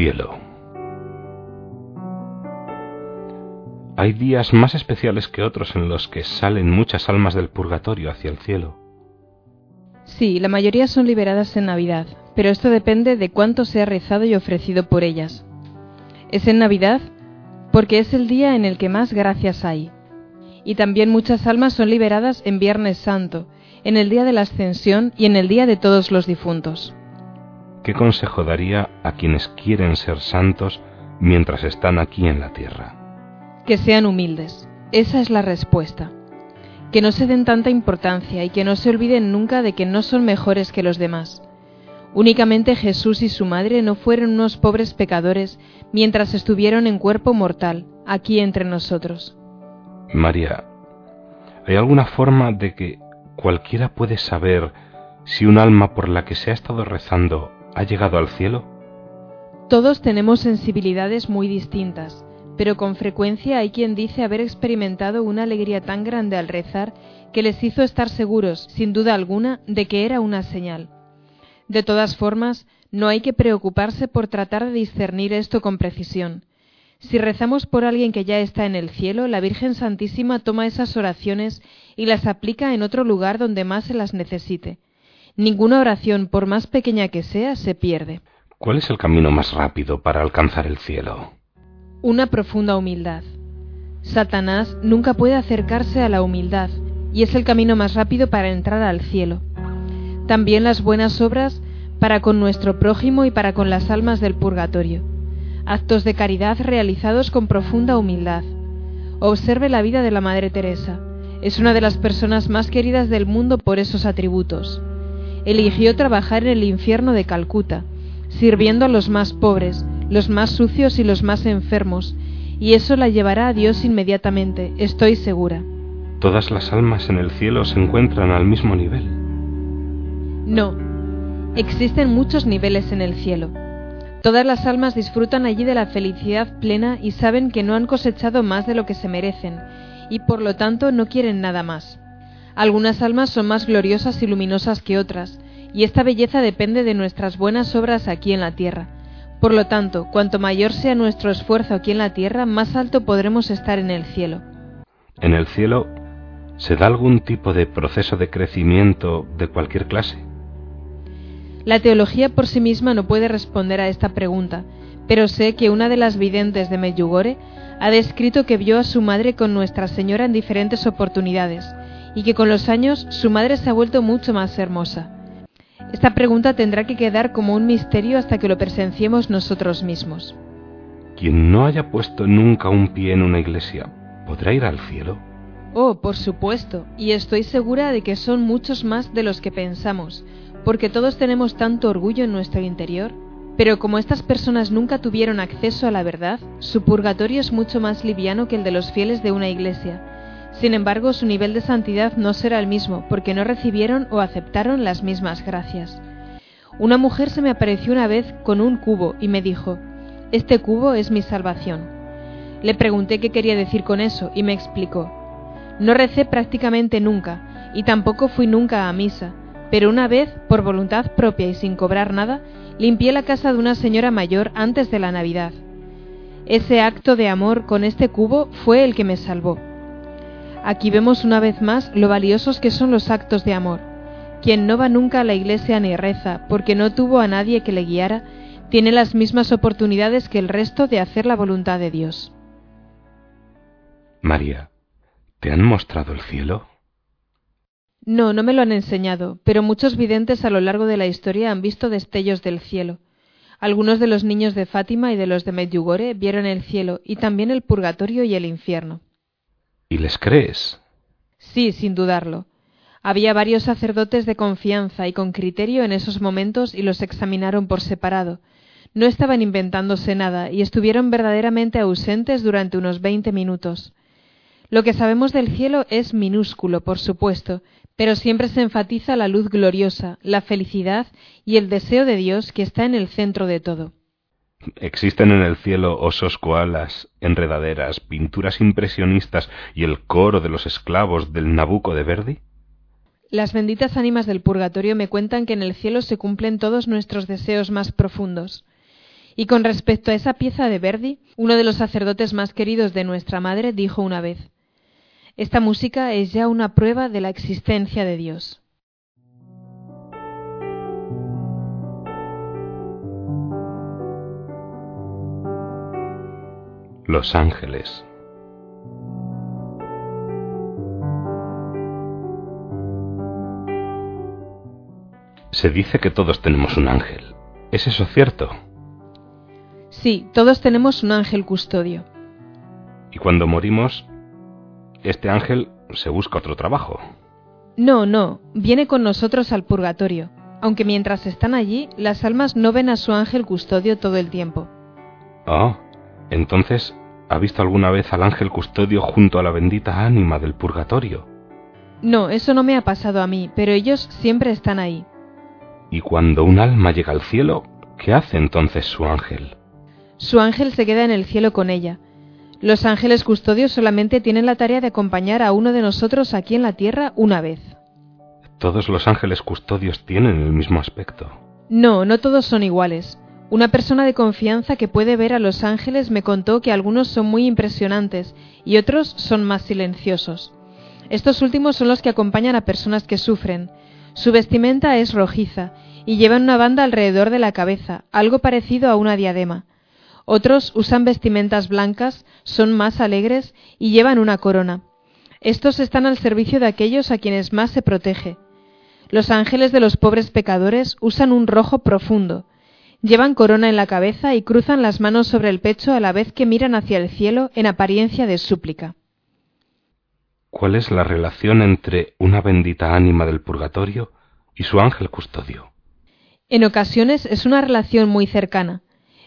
Cielo. Hay días más especiales que otros en los que salen muchas almas del purgatorio hacia el cielo. Sí, la mayoría son liberadas en Navidad, pero esto depende de cuánto se ha rezado y ofrecido por ellas. Es en Navidad porque es el día en el que más gracias hay. Y también muchas almas son liberadas en Viernes Santo, en el día de la Ascensión y en el día de todos los difuntos. ¿Qué consejo daría a quienes quieren ser santos mientras están aquí en la tierra? Que sean humildes. Esa es la respuesta. Que no se den tanta importancia y que no se olviden nunca de que no son mejores que los demás. Únicamente Jesús y su madre no fueron unos pobres pecadores mientras estuvieron en cuerpo mortal, aquí entre nosotros. María, ¿hay alguna forma de que cualquiera puede saber si un alma por la que se ha estado rezando ha llegado al cielo? Todos tenemos sensibilidades muy distintas, pero con frecuencia hay quien dice haber experimentado una alegría tan grande al rezar que les hizo estar seguros, sin duda alguna, de que era una señal. De todas formas, no hay que preocuparse por tratar de discernir esto con precisión. Si rezamos por alguien que ya está en el cielo, la Virgen Santísima toma esas oraciones y las aplica en otro lugar donde más se las necesite. Ninguna oración, por más pequeña que sea, se pierde. ¿Cuál es el camino más rápido para alcanzar el cielo? Una profunda humildad. Satanás nunca puede acercarse a la humildad, y es el camino más rápido para entrar al cielo. También las buenas obras para con nuestro prójimo y para con las almas del purgatorio. Actos de caridad realizados con profunda humildad. Observe la vida de la Madre Teresa. Es una de las personas más queridas del mundo por esos atributos. Eligió trabajar en el infierno de Calcuta, sirviendo a los más pobres, los más sucios y los más enfermos, y eso la llevará a Dios inmediatamente, estoy segura. ¿Todas las almas en el cielo se encuentran al mismo nivel? No, existen muchos niveles en el cielo. Todas las almas disfrutan allí de la felicidad plena y saben que no han cosechado más de lo que se merecen, y por lo tanto no quieren nada más. Algunas almas son más gloriosas y luminosas que otras, y esta belleza depende de nuestras buenas obras aquí en la tierra. Por lo tanto, cuanto mayor sea nuestro esfuerzo aquí en la tierra, más alto podremos estar en el cielo. ¿En el cielo se da algún tipo de proceso de crecimiento de cualquier clase? La teología por sí misma no puede responder a esta pregunta, pero sé que una de las videntes de Medjugorje ha descrito que vio a su madre con Nuestra Señora en diferentes oportunidades, y que con los años su madre se ha vuelto mucho más hermosa. Esta pregunta tendrá que quedar como un misterio hasta que lo presenciemos nosotros mismos. Quien no haya puesto nunca un pie en una iglesia, ¿podrá ir al cielo? Oh, por supuesto, y estoy segura de que son muchos más de los que pensamos, porque todos tenemos tanto orgullo en nuestro interior. Pero como estas personas nunca tuvieron acceso a la verdad, su purgatorio es mucho más liviano que el de los fieles de una iglesia, sin embargo, su nivel de santidad no será el mismo, porque no recibieron o aceptaron las mismas gracias. Una mujer se me apareció una vez con un cubo y me dijo, Este cubo es mi salvación. Le pregunté qué quería decir con eso y me explicó, No recé prácticamente nunca, y tampoco fui nunca a misa, pero una vez, por voluntad propia y sin cobrar nada, limpié la casa de una señora mayor antes de la Navidad. Ese acto de amor con este cubo fue el que me salvó. Aquí vemos una vez más lo valiosos que son los actos de amor. Quien no va nunca a la iglesia ni reza porque no tuvo a nadie que le guiara, tiene las mismas oportunidades que el resto de hacer la voluntad de Dios. María, ¿te han mostrado el cielo? No, no me lo han enseñado, pero muchos videntes a lo largo de la historia han visto destellos del cielo. Algunos de los niños de Fátima y de los de Medjugorje vieron el cielo y también el purgatorio y el infierno. ¿Y les crees? Sí, sin dudarlo. Había varios sacerdotes de confianza y con criterio en esos momentos y los examinaron por separado. No estaban inventándose nada y estuvieron verdaderamente ausentes durante unos veinte minutos. Lo que sabemos del cielo es minúsculo, por supuesto, pero siempre se enfatiza la luz gloriosa, la felicidad y el deseo de Dios que está en el centro de todo. ¿Existen en el cielo osos koalas, enredaderas, pinturas impresionistas y el coro de los esclavos del Nabucco de Verdi? Las benditas ánimas del purgatorio me cuentan que en el cielo se cumplen todos nuestros deseos más profundos. Y con respecto a esa pieza de Verdi, uno de los sacerdotes más queridos de nuestra madre dijo una vez Esta música es ya una prueba de la existencia de Dios. Los ángeles. Se dice que todos tenemos un ángel. ¿Es eso cierto? Sí, todos tenemos un ángel custodio. Y cuando morimos, este ángel se busca otro trabajo. No, no, viene con nosotros al purgatorio, aunque mientras están allí, las almas no ven a su ángel custodio todo el tiempo. Ah, entonces, ¿ha visto alguna vez al ángel custodio junto a la bendita ánima del purgatorio? No, eso no me ha pasado a mí, pero ellos siempre están ahí. Y cuando un alma llega al cielo, ¿qué hace entonces su ángel? Su ángel se queda en el cielo con ella. Los ángeles custodios solamente tienen la tarea de acompañar a uno de nosotros aquí en la tierra una vez. ¿Todos los ángeles custodios tienen el mismo aspecto? No, no todos son iguales. Una persona de confianza que puede ver a los ángeles me contó que algunos son muy impresionantes y otros son más silenciosos. Estos últimos son los que acompañan a personas que sufren, su vestimenta es rojiza y llevan una banda alrededor de la cabeza, algo parecido a una diadema. Otros usan vestimentas blancas, son más alegres y llevan una corona. Estos están al servicio de aquellos a quienes más se protege. Los ángeles de los pobres pecadores usan un rojo profundo. Llevan corona en la cabeza y cruzan las manos sobre el pecho a la vez que miran hacia el cielo en apariencia de súplica. ¿Cuál es la relación entre una bendita ánima del purgatorio y su ángel custodio? En ocasiones es una relación muy cercana.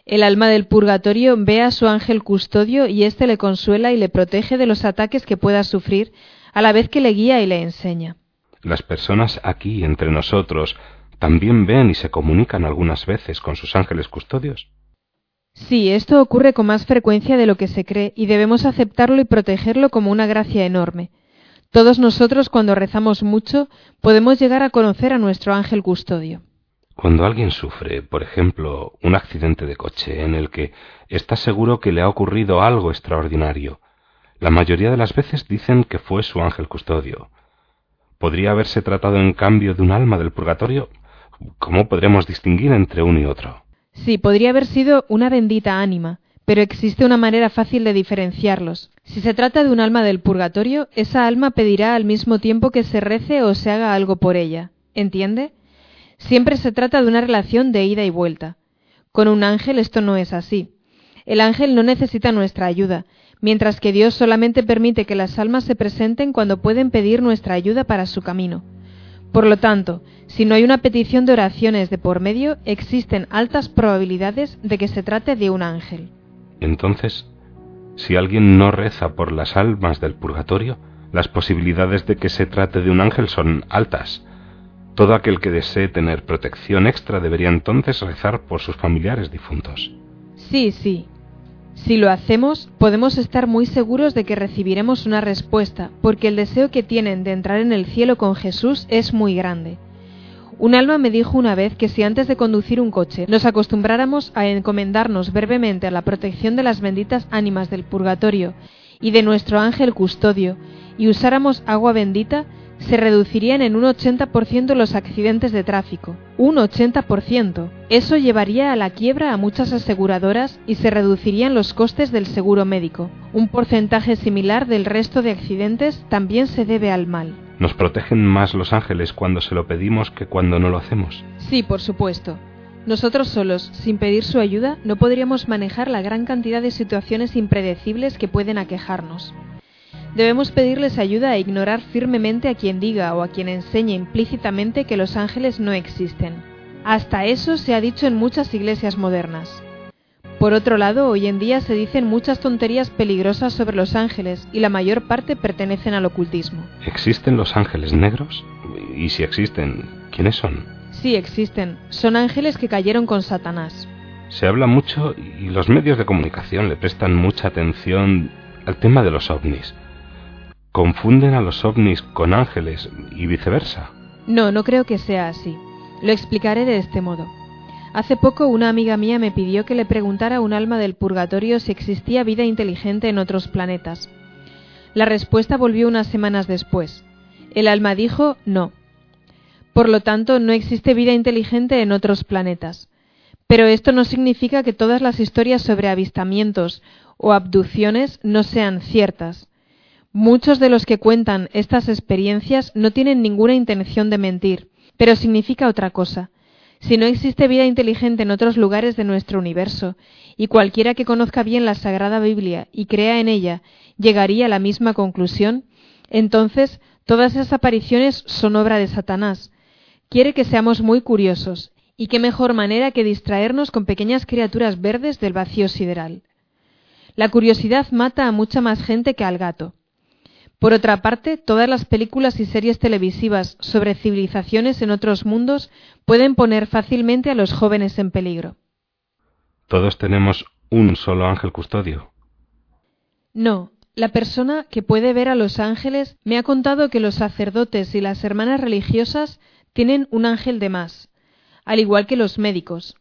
El alma del purgatorio ve a su ángel custodio y éste le consuela y le protege de los ataques que pueda sufrir, a la vez que le guía y le enseña. Las personas aquí entre nosotros también ven y se comunican algunas veces con sus ángeles custodios. Sí, esto ocurre con más frecuencia de lo que se cree y debemos aceptarlo y protegerlo como una gracia enorme. Todos nosotros cuando rezamos mucho podemos llegar a conocer a nuestro ángel custodio. Cuando alguien sufre, por ejemplo, un accidente de coche en el que está seguro que le ha ocurrido algo extraordinario, la mayoría de las veces dicen que fue su ángel custodio. ¿Podría haberse tratado en cambio de un alma del purgatorio? ¿Cómo podremos distinguir entre uno y otro? Sí, podría haber sido una bendita ánima, pero existe una manera fácil de diferenciarlos. Si se trata de un alma del purgatorio, esa alma pedirá al mismo tiempo que se rece o se haga algo por ella. ¿Entiende? Siempre se trata de una relación de ida y vuelta. Con un ángel esto no es así. El ángel no necesita nuestra ayuda, mientras que Dios solamente permite que las almas se presenten cuando pueden pedir nuestra ayuda para su camino. Por lo tanto, si no hay una petición de oraciones de por medio, existen altas probabilidades de que se trate de un ángel. Entonces, si alguien no reza por las almas del purgatorio, las posibilidades de que se trate de un ángel son altas. Todo aquel que desee tener protección extra debería entonces rezar por sus familiares difuntos. Sí, sí, si lo hacemos, podemos estar muy seguros de que recibiremos una respuesta, porque el deseo que tienen de entrar en el cielo con Jesús es muy grande. Un alma me dijo una vez que si antes de conducir un coche nos acostumbráramos a encomendarnos brevemente a la protección de las benditas ánimas del purgatorio y de nuestro ángel custodio, y usáramos agua bendita, se reducirían en un 80% los accidentes de tráfico. Un 80%. Eso llevaría a la quiebra a muchas aseguradoras y se reducirían los costes del seguro médico. Un porcentaje similar del resto de accidentes también se debe al mal. ¿Nos protegen más los ángeles cuando se lo pedimos que cuando no lo hacemos? Sí, por supuesto. Nosotros solos, sin pedir su ayuda, no podríamos manejar la gran cantidad de situaciones impredecibles que pueden aquejarnos. Debemos pedirles ayuda e ignorar firmemente a quien diga o a quien enseñe implícitamente que los ángeles no existen. Hasta eso se ha dicho en muchas iglesias modernas. Por otro lado, hoy en día se dicen muchas tonterías peligrosas sobre los ángeles y la mayor parte pertenecen al ocultismo. ¿Existen los ángeles negros? Y si existen, ¿quiénes son? Sí, existen. Son ángeles que cayeron con Satanás. Se habla mucho y los medios de comunicación le prestan mucha atención al tema de los ovnis. ¿Confunden a los ovnis con ángeles y viceversa? No, no creo que sea así. Lo explicaré de este modo. Hace poco una amiga mía me pidió que le preguntara a un alma del purgatorio si existía vida inteligente en otros planetas. La respuesta volvió unas semanas después. El alma dijo no. Por lo tanto, no existe vida inteligente en otros planetas. Pero esto no significa que todas las historias sobre avistamientos o abducciones no sean ciertas. Muchos de los que cuentan estas experiencias no tienen ninguna intención de mentir, pero significa otra cosa. Si no existe vida inteligente en otros lugares de nuestro universo, y cualquiera que conozca bien la Sagrada Biblia y crea en ella llegaría a la misma conclusión, entonces todas esas apariciones son obra de Satanás. Quiere que seamos muy curiosos, y qué mejor manera que distraernos con pequeñas criaturas verdes del vacío sideral. La curiosidad mata a mucha más gente que al gato. Por otra parte, todas las películas y series televisivas sobre civilizaciones en otros mundos pueden poner fácilmente a los jóvenes en peligro. ¿Todos tenemos un solo ángel custodio? No, la persona que puede ver a los ángeles me ha contado que los sacerdotes y las hermanas religiosas tienen un ángel de más, al igual que los médicos.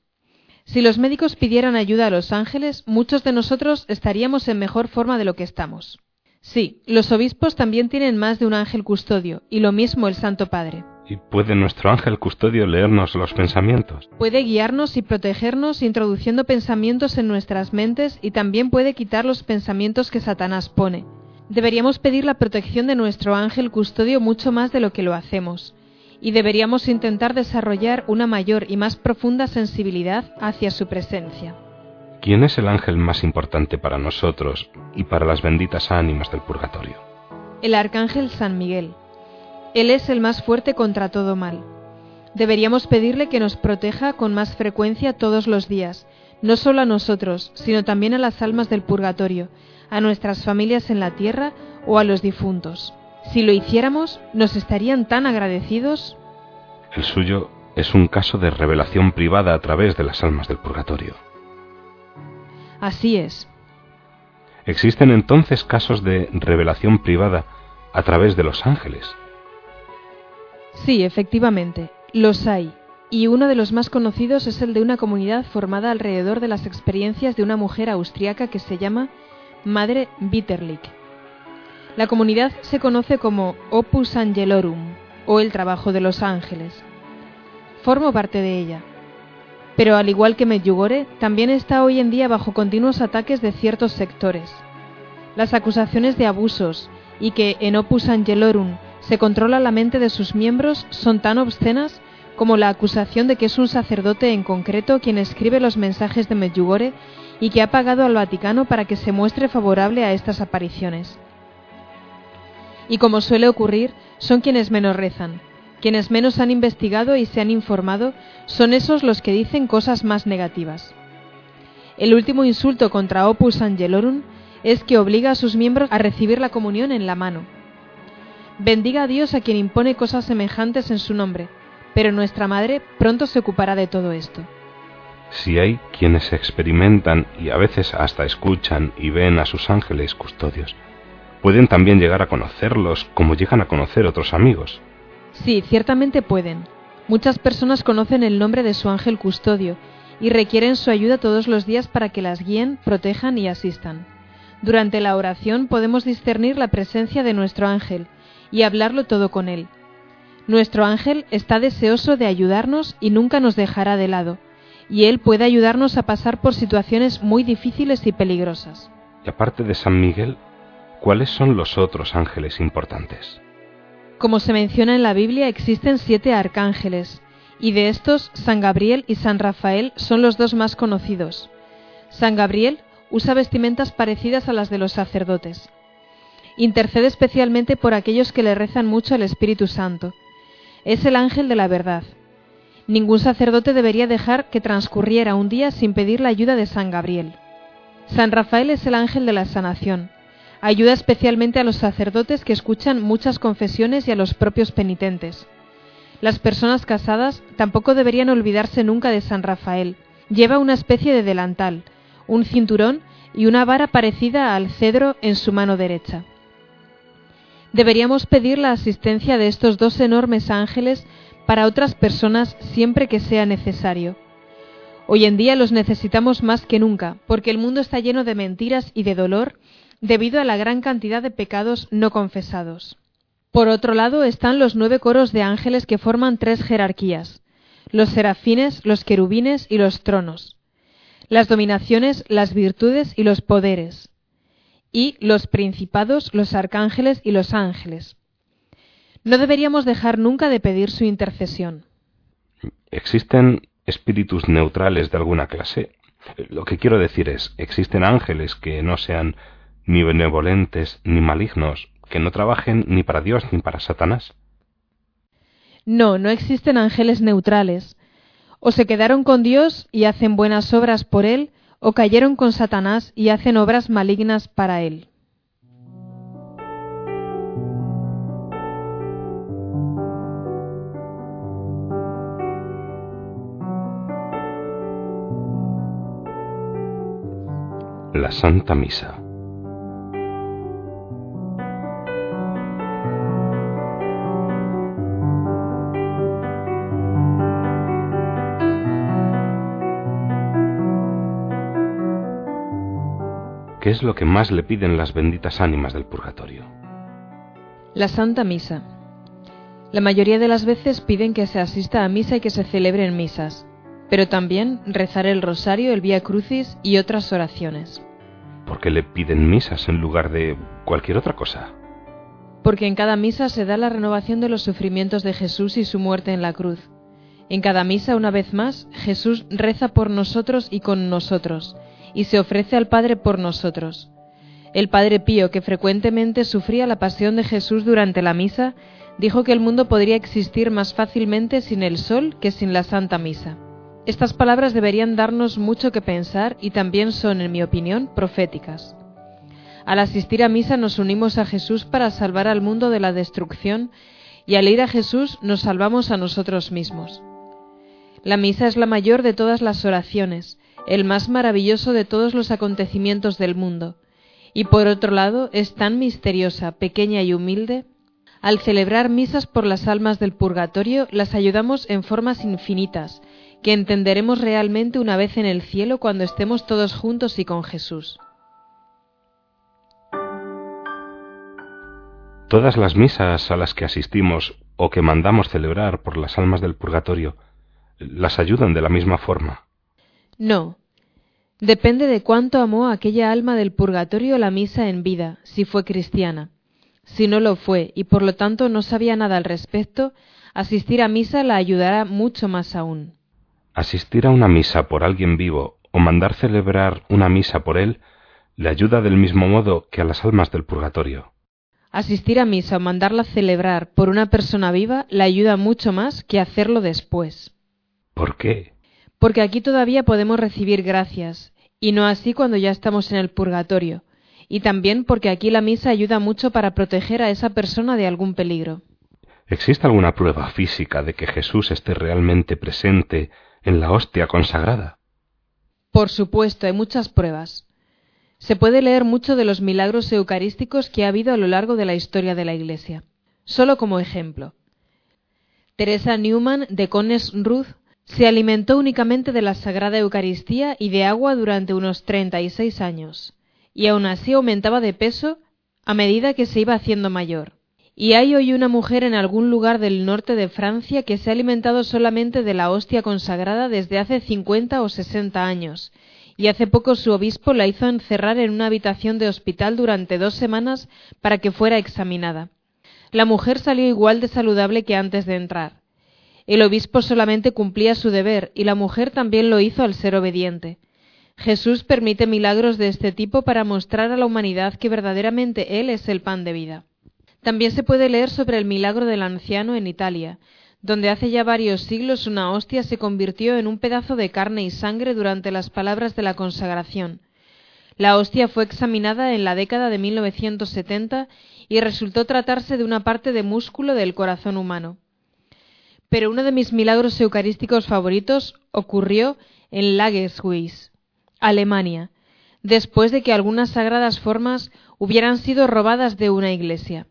Si los médicos pidieran ayuda a los ángeles, muchos de nosotros estaríamos en mejor forma de lo que estamos. Sí, los obispos también tienen más de un ángel custodio, y lo mismo el Santo Padre. ¿Y puede nuestro ángel custodio leernos los pensamientos? Puede guiarnos y protegernos introduciendo pensamientos en nuestras mentes y también puede quitar los pensamientos que Satanás pone. Deberíamos pedir la protección de nuestro ángel custodio mucho más de lo que lo hacemos, y deberíamos intentar desarrollar una mayor y más profunda sensibilidad hacia su presencia. ¿Quién es el ángel más importante para nosotros y para las benditas ánimas del purgatorio? El arcángel San Miguel. Él es el más fuerte contra todo mal. Deberíamos pedirle que nos proteja con más frecuencia todos los días, no solo a nosotros, sino también a las almas del purgatorio, a nuestras familias en la tierra o a los difuntos. Si lo hiciéramos, nos estarían tan agradecidos. El suyo es un caso de revelación privada a través de las almas del purgatorio. Así es. ¿Existen entonces casos de revelación privada a través de los ángeles? Sí, efectivamente, los hay. Y uno de los más conocidos es el de una comunidad formada alrededor de las experiencias de una mujer austriaca que se llama Madre Bitterlich. La comunidad se conoce como Opus Angelorum, o el trabajo de los ángeles. Formo parte de ella. Pero al igual que Medjugorje, también está hoy en día bajo continuos ataques de ciertos sectores. Las acusaciones de abusos y que en Opus Angelorum se controla la mente de sus miembros son tan obscenas como la acusación de que es un sacerdote en concreto quien escribe los mensajes de Medjugorje y que ha pagado al Vaticano para que se muestre favorable a estas apariciones. Y como suele ocurrir, son quienes menos rezan, quienes menos han investigado y se han informado son esos los que dicen cosas más negativas. El último insulto contra Opus Angelorum es que obliga a sus miembros a recibir la comunión en la mano. Bendiga a Dios a quien impone cosas semejantes en su nombre, pero nuestra Madre pronto se ocupará de todo esto. Si hay quienes experimentan y a veces hasta escuchan y ven a sus ángeles custodios, pueden también llegar a conocerlos como llegan a conocer otros amigos. Sí, ciertamente pueden. Muchas personas conocen el nombre de su ángel custodio y requieren su ayuda todos los días para que las guíen, protejan y asistan. Durante la oración podemos discernir la presencia de nuestro ángel y hablarlo todo con él. Nuestro ángel está deseoso de ayudarnos y nunca nos dejará de lado, y él puede ayudarnos a pasar por situaciones muy difíciles y peligrosas. Y aparte de San Miguel, ¿cuáles son los otros ángeles importantes? Como se menciona en la Biblia, existen siete arcángeles, y de estos San Gabriel y San Rafael son los dos más conocidos. San Gabriel usa vestimentas parecidas a las de los sacerdotes. Intercede especialmente por aquellos que le rezan mucho al Espíritu Santo. Es el ángel de la verdad. Ningún sacerdote debería dejar que transcurriera un día sin pedir la ayuda de San Gabriel. San Rafael es el ángel de la sanación. Ayuda especialmente a los sacerdotes que escuchan muchas confesiones y a los propios penitentes. Las personas casadas tampoco deberían olvidarse nunca de San Rafael. Lleva una especie de delantal, un cinturón y una vara parecida al cedro en su mano derecha. Deberíamos pedir la asistencia de estos dos enormes ángeles para otras personas siempre que sea necesario. Hoy en día los necesitamos más que nunca, porque el mundo está lleno de mentiras y de dolor debido a la gran cantidad de pecados no confesados. Por otro lado están los nueve coros de ángeles que forman tres jerarquías, los serafines, los querubines y los tronos, las dominaciones, las virtudes y los poderes, y los principados, los arcángeles y los ángeles. No deberíamos dejar nunca de pedir su intercesión. ¿Existen espíritus neutrales de alguna clase? Lo que quiero decir es, ¿existen ángeles que no sean ni benevolentes ni malignos, que no trabajen ni para Dios ni para Satanás? No, no existen ángeles neutrales. O se quedaron con Dios y hacen buenas obras por Él, o cayeron con Satanás y hacen obras malignas para Él. La Santa Misa. Es lo que más le piden las benditas ánimas del purgatorio? La Santa Misa. La mayoría de las veces piden que se asista a misa y que se celebren misas pero también rezar el rosario, el Vía Crucis y otras oraciones. ¿Por qué le piden misas en lugar de cualquier otra cosa? Porque en cada misa se da la renovación de los sufrimientos de Jesús y su muerte en la cruz. En cada misa, una vez más, Jesús reza por nosotros y con nosotros, y se ofrece al Padre por nosotros. El Padre Pío, que frecuentemente sufría la pasión de Jesús durante la misa, dijo que el mundo podría existir más fácilmente sin el sol que sin la Santa Misa. Estas palabras deberían darnos mucho que pensar y también son, en mi opinión, proféticas. Al asistir a misa nos unimos a Jesús para salvar al mundo de la destrucción y al ir a Jesús nos salvamos a nosotros mismos. La misa es la mayor de todas las oraciones, el más maravilloso de todos los acontecimientos del mundo, y por otro lado es tan misteriosa, pequeña y humilde. Al celebrar misas por las almas del purgatorio las ayudamos en formas infinitas, que entenderemos realmente una vez en el cielo cuando estemos todos juntos y con Jesús. Todas las misas a las que asistimos o que mandamos celebrar por las almas del purgatorio las ayudan de la misma forma. No. Depende de cuánto amó aquella alma del purgatorio la misa en vida, si fue cristiana. Si no lo fue y por lo tanto no sabía nada al respecto, asistir a misa la ayudará mucho más aún. Asistir a una misa por alguien vivo o mandar celebrar una misa por él le ayuda del mismo modo que a las almas del purgatorio. Asistir a misa o mandarla celebrar por una persona viva le ayuda mucho más que hacerlo después. ¿Por qué? Porque aquí todavía podemos recibir gracias, y no así cuando ya estamos en el purgatorio, y también porque aquí la misa ayuda mucho para proteger a esa persona de algún peligro. ¿Existe alguna prueba física de que Jesús esté realmente presente en la hostia consagrada? Por supuesto, hay muchas pruebas. Se puede leer mucho de los milagros eucarísticos que ha habido a lo largo de la historia de la Iglesia. Solo como ejemplo. Teresa Newman de Cones Ruth se alimentó únicamente de la Sagrada Eucaristía y de agua durante unos 36 años, y aún así aumentaba de peso a medida que se iba haciendo mayor. Y hay hoy una mujer en algún lugar del norte de Francia que se ha alimentado solamente de la hostia consagrada desde hace cincuenta o sesenta años, y hace poco su obispo la hizo encerrar en una habitación de hospital durante dos semanas para que fuera examinada. La mujer salió igual de saludable que antes de entrar. El obispo solamente cumplía su deber y la mujer también lo hizo al ser obediente. Jesús permite milagros de este tipo para mostrar a la humanidad que verdaderamente Él es el pan de vida. También se puede leer sobre el milagro del anciano en Italia, donde hace ya varios siglos una hostia se convirtió en un pedazo de carne y sangre durante las palabras de la consagración. La hostia fue examinada en la década de 1970 y resultó tratarse de una parte de músculo del corazón humano. Pero uno de mis milagros eucarísticos favoritos ocurrió en Lageshuis, Alemania, después de que algunas sagradas formas hubieran sido robadas de una iglesia.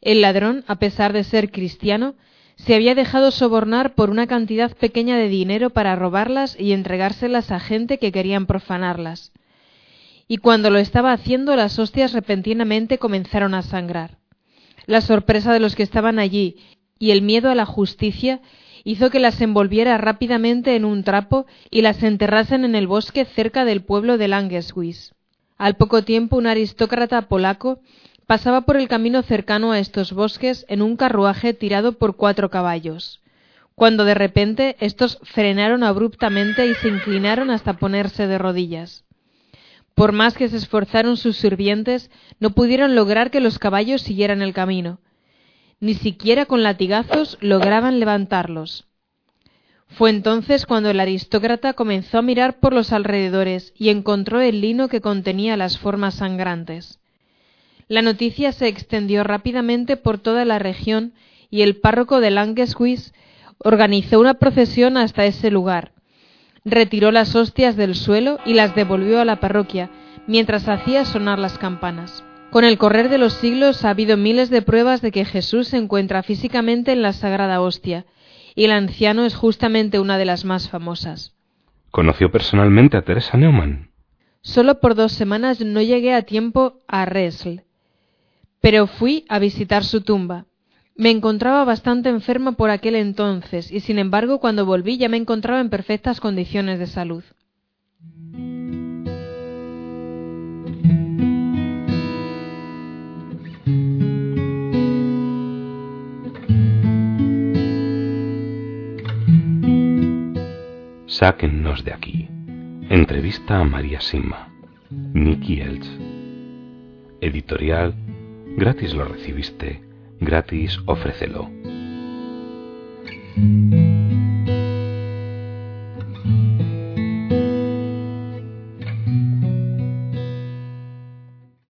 El ladrón, a pesar de ser cristiano, se había dejado sobornar por una cantidad pequeña de dinero para robarlas y entregárselas a gente que querían profanarlas. Y cuando lo estaba haciendo, las hostias repentinamente comenzaron a sangrar. La sorpresa de los que estaban allí y el miedo a la justicia hizo que las envolviera rápidamente en un trapo y las enterrasen en el bosque cerca del pueblo de Langeswies. Al poco tiempo un aristócrata polaco pasaba por el camino cercano a estos bosques en un carruaje tirado por cuatro caballos, cuando de repente estos frenaron abruptamente y se inclinaron hasta ponerse de rodillas. Por más que se esforzaron sus sirvientes, no pudieron lograr que los caballos siguieran el camino. Ni siquiera con latigazos lograban levantarlos. Fue entonces cuando el aristócrata comenzó a mirar por los alrededores y encontró el lino que contenía las formas sangrantes. La noticia se extendió rápidamente por toda la región y el párroco de Langeshuis organizó una procesión hasta ese lugar. Retiró las hostias del suelo y las devolvió a la parroquia, mientras hacía sonar las campanas. Con el correr de los siglos ha habido miles de pruebas de que Jesús se encuentra físicamente en la sagrada hostia, y el anciano es justamente una de las más famosas. ¿Conoció personalmente a Teresa Neumann? Solo por dos semanas no llegué a tiempo a Resl, pero fui a visitar su tumba. Me encontraba bastante enferma por aquel entonces y sin embargo cuando volví ya me encontraba en perfectas condiciones de salud. Sáquennos de aquí. Entrevista a María Sima. Nicky Elch. Editorial Gratis lo recibiste, gratis ofrécelo.